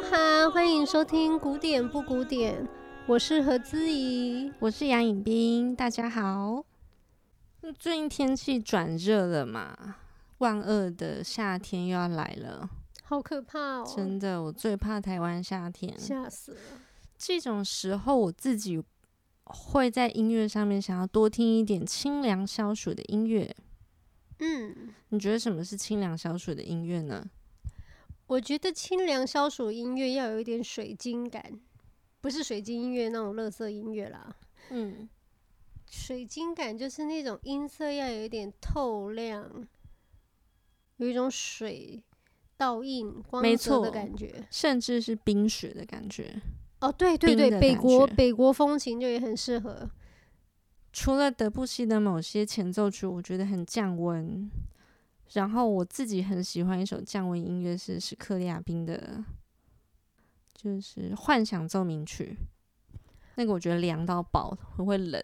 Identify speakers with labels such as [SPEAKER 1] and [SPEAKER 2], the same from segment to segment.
[SPEAKER 1] 哈喽，欢迎收听古典不古典，我是何姿怡，
[SPEAKER 2] 我是杨颖冰，大家好。最近天气转热了嘛，万恶的夏天又要来了，
[SPEAKER 1] 好可怕哦！
[SPEAKER 2] 真的，我最怕台湾夏天，
[SPEAKER 1] 吓死了。
[SPEAKER 2] 这种时候，我自己会在音乐上面想要多听一点清凉消暑的音乐。
[SPEAKER 1] 嗯，
[SPEAKER 2] 你觉得什么是清凉消暑的音乐呢？
[SPEAKER 1] 我觉得清凉消暑音乐要有一点水晶感，不是水晶音乐那种乐色音乐啦。
[SPEAKER 2] 嗯，
[SPEAKER 1] 水晶感就是那种音色要有一点透亮，有一种水倒映光泽的感觉，
[SPEAKER 2] 甚至是冰雪的感觉。
[SPEAKER 1] 哦，对对对，北国北国风情就也很适合。
[SPEAKER 2] 除了德布西的某些前奏曲，我觉得很降温。然后我自己很喜欢一首降温音乐，是史克利亚宾的，就是《幻想奏鸣曲》。那个我觉得凉到爆，很会冷。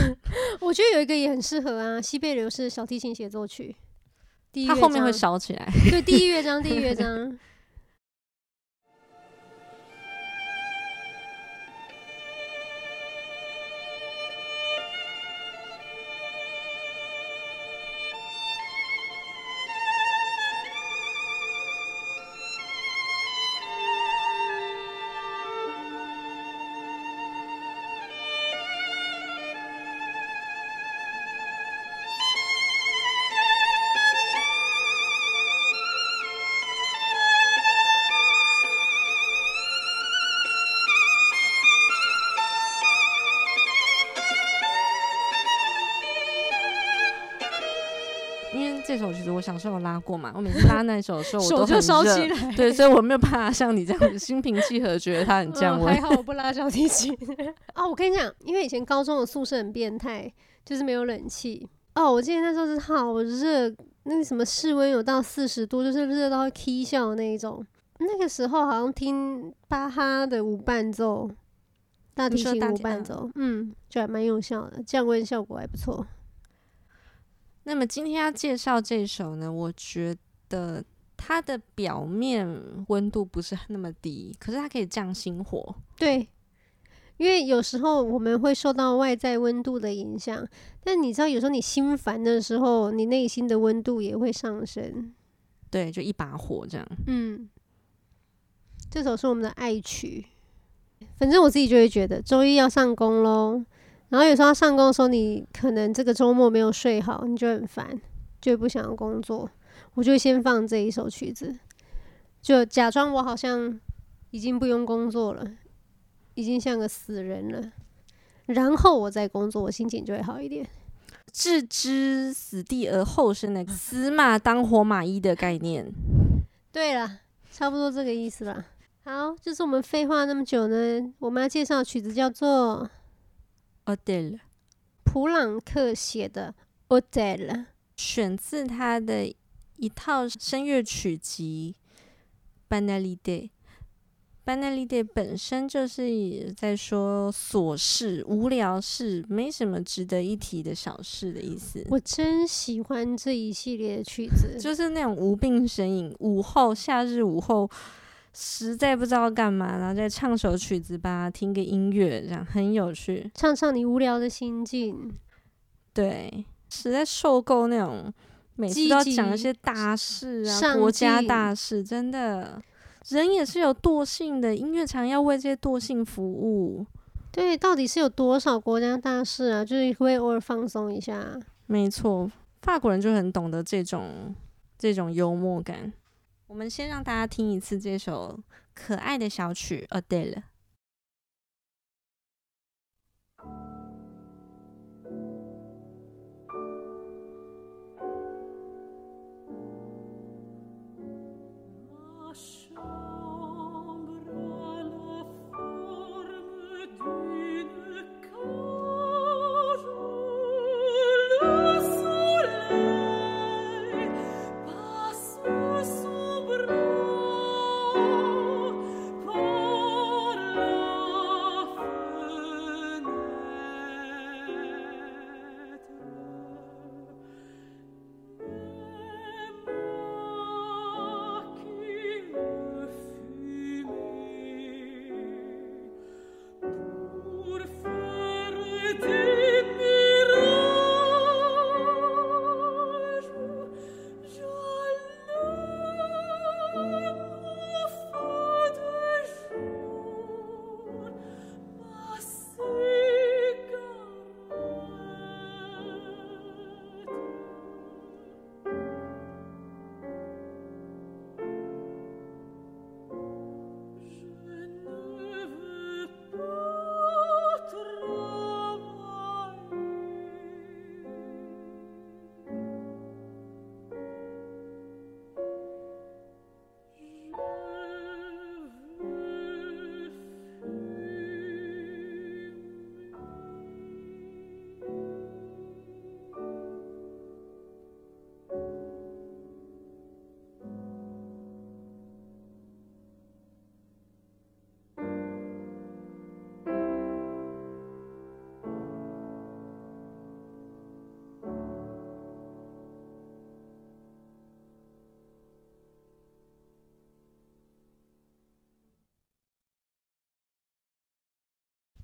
[SPEAKER 1] 我觉得有一个也很适合啊，西贝流士小提琴协奏曲。
[SPEAKER 2] 它后面会烧起来。
[SPEAKER 1] 对，第一乐章，第一乐章。
[SPEAKER 2] 这首其实我小时候有拉过嘛，我每次拉那首的时候我都很
[SPEAKER 1] 烧起来，
[SPEAKER 2] 对，所以我没有办法像你这样子心平气和，觉得它很降温。
[SPEAKER 1] 还好我不拉小提琴。哦，我跟你讲，因为以前高中的宿舍很变态，就是没有冷气。哦，我记得那时候是好热，那个什么室温有到四十度，就是热到会起笑那一种。那个时候好像听巴哈的无伴奏，大提琴无伴奏，嗯，就还蛮有效的，降温效果还不错。
[SPEAKER 2] 那么今天要介绍这首呢，我觉得它的表面温度不是那么低，可是它可以降心火。
[SPEAKER 1] 对，因为有时候我们会受到外在温度的影响，但你知道，有时候你心烦的时候，你内心的温度也会上升。
[SPEAKER 2] 对，就一把火这样。
[SPEAKER 1] 嗯，这首是我们的爱曲。反正我自己就会觉得，周一要上工喽。然后有时候要上工的时候，你可能这个周末没有睡好，你就很烦，就不想要工作。我就会先放这一首曲子，就假装我好像已经不用工作了，已经像个死人了。然后我再工作，我心情就会好一点。
[SPEAKER 2] 置之死地而后生的 死马当活马医的概念。
[SPEAKER 1] 对了，差不多这个意思了。好，就是我们废话那么久呢，我们要介绍的曲子叫做。普朗克写的《Adele》，
[SPEAKER 2] 选自他的一套声乐曲集《Banalité》。《Banalité》本身就是在说琐事、无聊事，没什么值得一提的小事的意思。
[SPEAKER 1] 我真喜欢这一系列的曲子，
[SPEAKER 2] 就是那种无病呻吟，午后、夏日午后。实在不知道干嘛，然后再唱首曲子吧，听个音乐，这样很有趣。
[SPEAKER 1] 唱唱你无聊的心境。
[SPEAKER 2] 对，实在受够那种每次都要讲一些大事啊，国家大事，真的。人也是有惰性的，音乐常要为这些惰性服务。
[SPEAKER 1] 对，到底是有多少国家大事啊？就是会偶尔放松一下。
[SPEAKER 2] 没错，法国人就很懂得这种这种幽默感。我们先让大家听一次这首可爱的小曲《哦，对了》。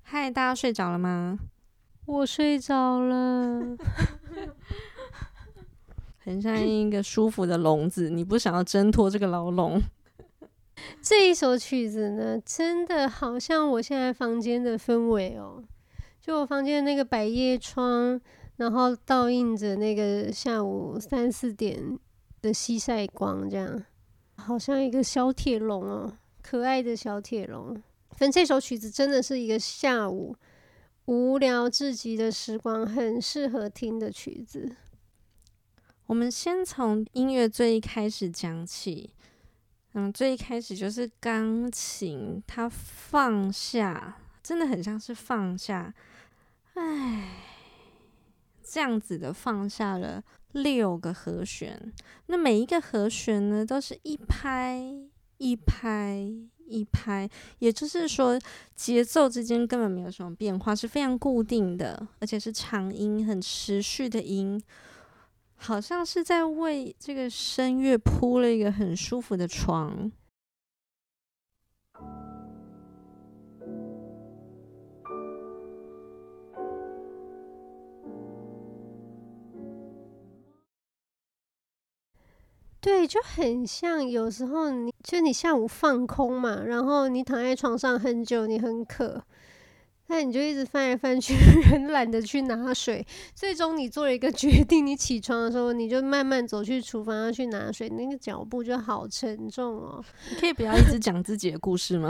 [SPEAKER 2] 嗨，大家睡着了吗？
[SPEAKER 1] 我睡着了，
[SPEAKER 2] 很像一个舒服的笼子，你不想要挣脱这个牢笼。
[SPEAKER 1] 这一首曲子呢，真的好像我现在房间的氛围哦，就我房间的那个百叶窗，然后倒映着那个下午三四点的西晒光，这样，好像一个小铁笼哦，可爱的小铁笼。但这首曲子真的是一个下午无聊至极的时光，很适合听的曲子。
[SPEAKER 2] 我们先从音乐最一开始讲起，嗯，最一开始就是钢琴，它放下，真的很像是放下，哎，这样子的放下了六个和弦。那每一个和弦呢，都是一拍一拍。一拍，也就是说，节奏之间根本没有什么变化，是非常固定的，而且是长音，很持续的音，好像是在为这个声乐铺了一个很舒服的床。
[SPEAKER 1] 对，就很像有时候你，就你下午放空嘛，然后你躺在床上很久，你很渴，那你就一直翻来翻去，很懒得去拿水。最终你做了一个 决定，你起床的时候，你就慢慢走去厨房要去拿水，那个脚步就好沉重哦。
[SPEAKER 2] 你可以不要一直讲自己的故事吗？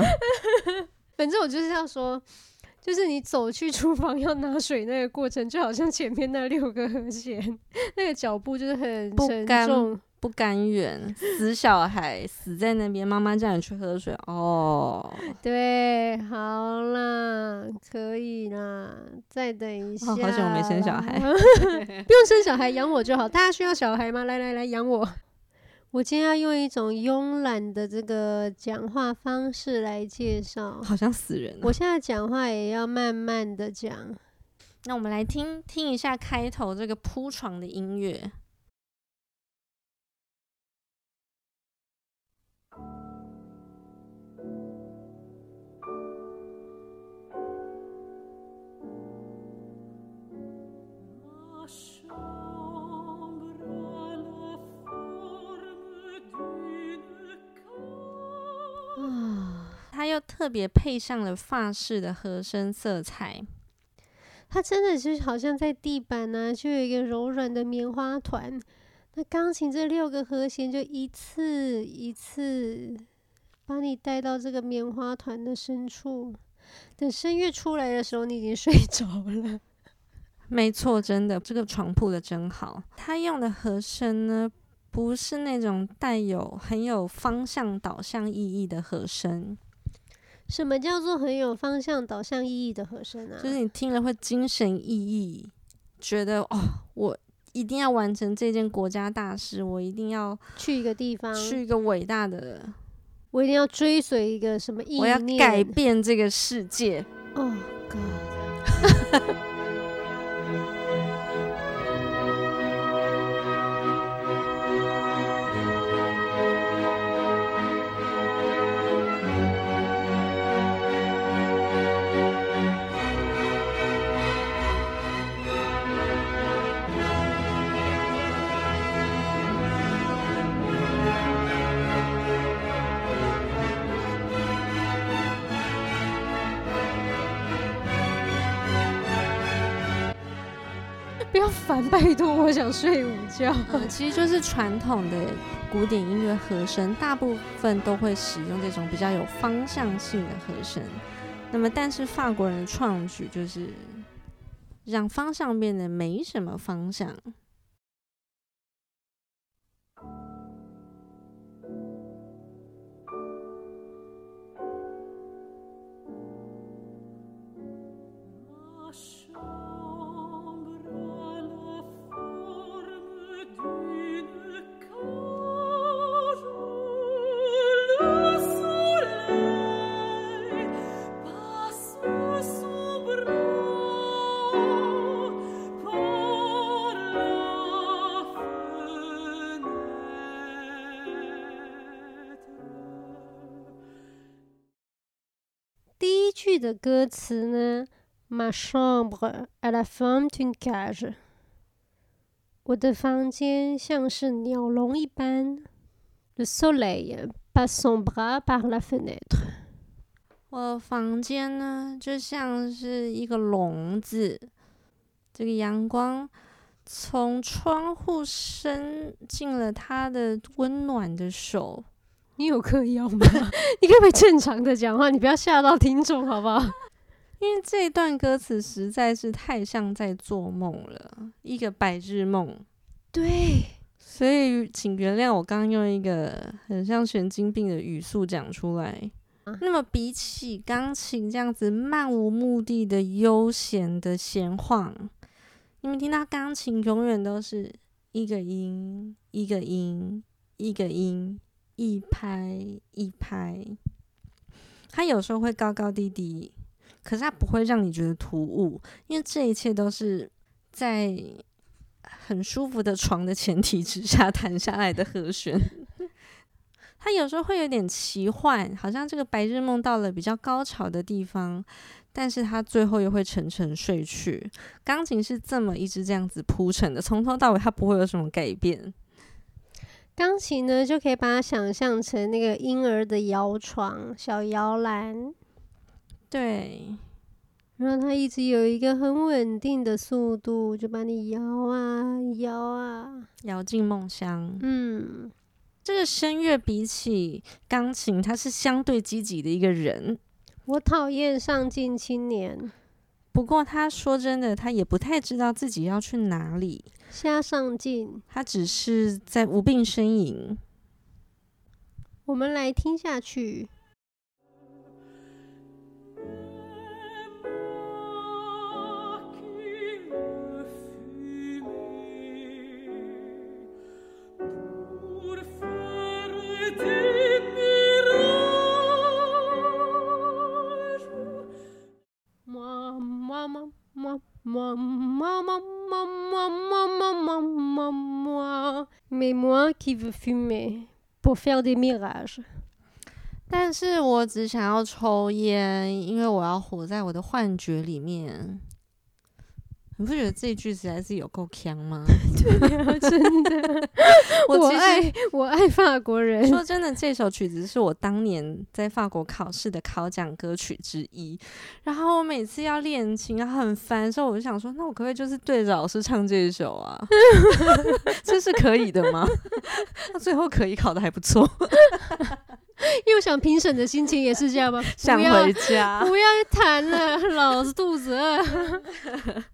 [SPEAKER 1] 反正我就是要说，就是你走去厨房要拿水那个过程，就好像前面那六个和弦，那个脚步就是很沉重。
[SPEAKER 2] 不甘愿，死小孩死在那边，妈妈叫你去喝水哦。
[SPEAKER 1] 对，好啦，可以啦，再等一下。
[SPEAKER 2] 哦，好久没生小孩
[SPEAKER 1] 不用生小孩，养我就好。大家需要小孩吗？来来来，养我。我今天要用一种慵懒的这个讲话方式来介绍，
[SPEAKER 2] 好像死人。
[SPEAKER 1] 我现在讲话也要慢慢的讲。
[SPEAKER 2] 那我们来听听一下开头这个铺床的音乐。又特别配上了发饰的和声色彩，
[SPEAKER 1] 它真的是好像在地板呢、啊，就有一个柔软的棉花团。那钢琴这六个和弦就一次一次把你带到这个棉花团的深处。等声乐出来的时候，你已经睡着了。
[SPEAKER 2] 没错，真的，这个床铺的真好。它用的和声呢，不是那种带有很有方向导向意义的和声。
[SPEAKER 1] 什么叫做很有方向导向意义的和声啊？
[SPEAKER 2] 就是你听了会精神奕奕，觉得哦，我一定要完成这件国家大事，我一定要
[SPEAKER 1] 去一个地方，
[SPEAKER 2] 去一个伟大的，
[SPEAKER 1] 我一定要追随一个什么意念，
[SPEAKER 2] 我要改变这个世界。
[SPEAKER 1] Oh God！不要烦，拜托，我想睡午觉。
[SPEAKER 2] 嗯，其实就是传统的古典音乐和声，大部分都会使用这种比较有方向性的和声。那么，但是法国人的创举就是让方向变得没什么方向。
[SPEAKER 1] 的歌词呢？Ma chambre est la forme d'une cage。我的房间像是鸟笼一般。Le soleil passe son bras par la fenêtre。
[SPEAKER 2] 我的房间呢，就像是一个笼子，这个阳光从窗户伸进了他的温暖的手。
[SPEAKER 1] 你有嗑药吗？你可不可以正常的讲话？你不要吓到听众，好不好？
[SPEAKER 2] 因为这段歌词实在是太像在做梦了，一个白日梦。
[SPEAKER 1] 对，
[SPEAKER 2] 所以请原谅我刚刚用一个很像神经病的语速讲出来。啊、那么比起钢琴这样子漫无目的的悠闲的闲晃，你们听到钢琴永远都是一个音，一个音，一个音。一拍一拍，它有时候会高高低低，可是它不会让你觉得突兀，因为这一切都是在很舒服的床的前提之下弹下来的和弦。它有时候会有点奇幻，好像这个白日梦到了比较高潮的地方，但是它最后又会沉沉睡去。钢琴是这么一直这样子铺陈的，从头到尾它不会有什么改变。
[SPEAKER 1] 钢琴呢，就可以把它想象成那个婴儿的摇床、小摇篮，
[SPEAKER 2] 对，
[SPEAKER 1] 然后它一直有一个很稳定的速度，就把你摇啊摇啊，
[SPEAKER 2] 摇进梦乡。
[SPEAKER 1] 嗯，
[SPEAKER 2] 这个声乐比起钢琴，它是相对积极的一个人。
[SPEAKER 1] 我讨厌上进青年。
[SPEAKER 2] 不过他说真的，他也不太知道自己要去哪里，
[SPEAKER 1] 瞎上镜。
[SPEAKER 2] 他只是在无病呻吟。
[SPEAKER 1] 我们来听下去。但是我只想要抽烟，因为我要活在我的幻觉里面。你不觉得这句实在是有够强吗？对啊，真的。我，我爱我爱法国人。
[SPEAKER 2] 说真的，这首曲子是我当年在法国考试的考奖歌曲之一。然后我每次要练琴啊，很烦，所以我就想说，那我可不可以就是对着老师唱这一首啊？这是可以的吗？那最后可以考的还不错。
[SPEAKER 1] 因为我想评审的心情也是这样吗，
[SPEAKER 2] 想回家，
[SPEAKER 1] 不要谈了，老子肚子饿。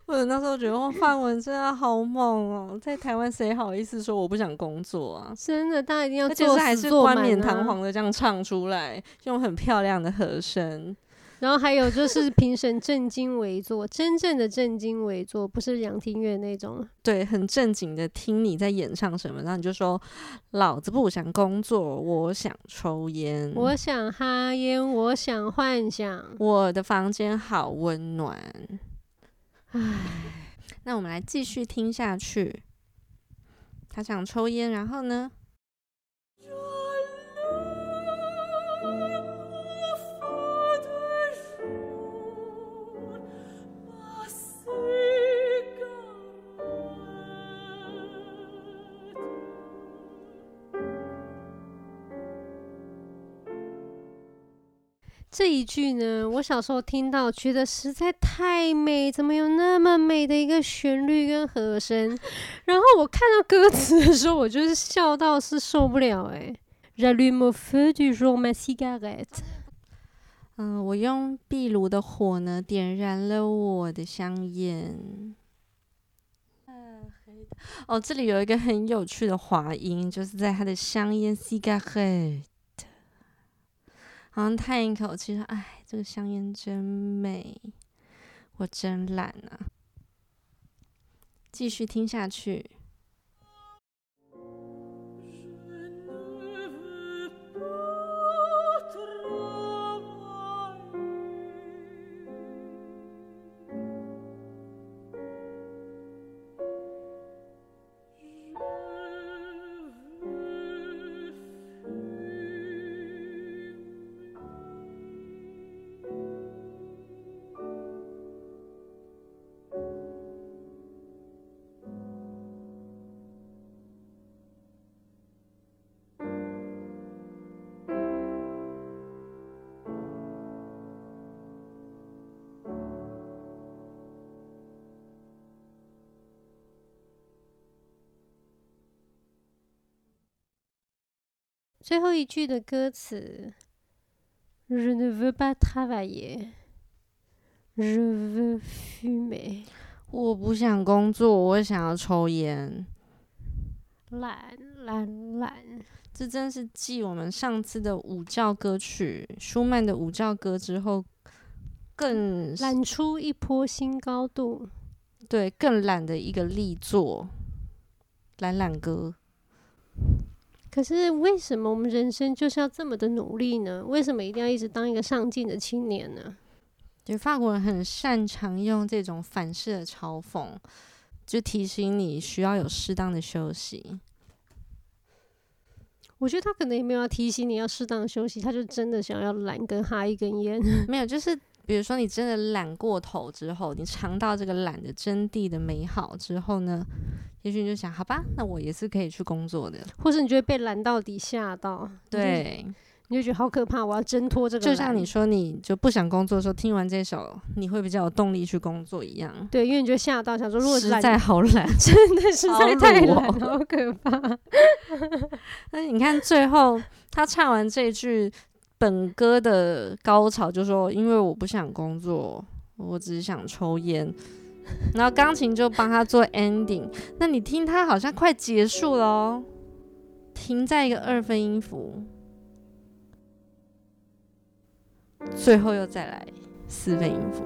[SPEAKER 2] 或者那时候觉得范文真的好猛哦，在台湾谁好意思说我不想工作啊？
[SPEAKER 1] 真的，大家一定要做，
[SPEAKER 2] 就是还是冠冕堂皇的这样唱出来，用很漂亮的和声。
[SPEAKER 1] 然后还有就是评审正襟危坐，真正的正襟危坐，不是两厅院那种。
[SPEAKER 2] 对，很正经的听你在演唱什么，然后你就说：“老子不想工作，我想抽烟，
[SPEAKER 1] 我想哈烟，我想幻想，
[SPEAKER 2] 我的房间好温暖。”唉，那我们来继续听下去。他想抽烟，然后呢？
[SPEAKER 1] 这一句呢，我小时候听到，觉得实在太美，怎么有那么美的一个旋律跟和声？然后我看到歌词的时候，我就是笑到是受不了哎。J'allume au feu du jour ma cigarette。
[SPEAKER 2] 嗯，我用壁炉的火呢，点燃了我的香烟。哦，这里有一个很有趣的滑音，就是在他的香烟 cigarette。好像叹一口气说：“哎，这个香烟真美，我真懒啊。”继续听下去。
[SPEAKER 1] 最后一句的歌词：“Je ne veux pas travailler, je veux fumer。”
[SPEAKER 2] 我不想工作，我想要抽烟。
[SPEAKER 1] 懒懒懒，
[SPEAKER 2] 这真是继我们上次的午觉歌曲舒曼的午觉歌之后，更
[SPEAKER 1] 懒出一波新高度。
[SPEAKER 2] 对，更懒的一个力作，懒懒歌。
[SPEAKER 1] 可是为什么我们人生就是要这么的努力呢？为什么一定要一直当一个上进的青年呢？
[SPEAKER 2] 就法国人很擅长用这种反式的嘲讽，就提醒你需要有适当的休息。
[SPEAKER 1] 我觉得他可能也没有要提醒你要适当的休息，他就真的想要懒跟哈一根烟。
[SPEAKER 2] 没有，就是比如说你真的懒过头之后，你尝到这个懒的真谛的美好之后呢？也许你就想，好吧，那我也是可以去工作的，
[SPEAKER 1] 或是你就会被懒到底吓到，
[SPEAKER 2] 对，
[SPEAKER 1] 你就觉得好可怕，我要挣脱这个。
[SPEAKER 2] 就像你说，你就不想工作的时候，听完这首，你会比较有动力去工作一样。
[SPEAKER 1] 对，因为你就吓到，想说如果
[SPEAKER 2] 实在好懒，
[SPEAKER 1] 真的实在太懒，好可怕。
[SPEAKER 2] 那你看最后他唱完这句本歌的高潮，就说：“因为我不想工作，我只是想抽烟。”然后钢琴就帮他做 ending，那你听他好像快结束了哦，停在一个二分音符，最后又再来四分音符。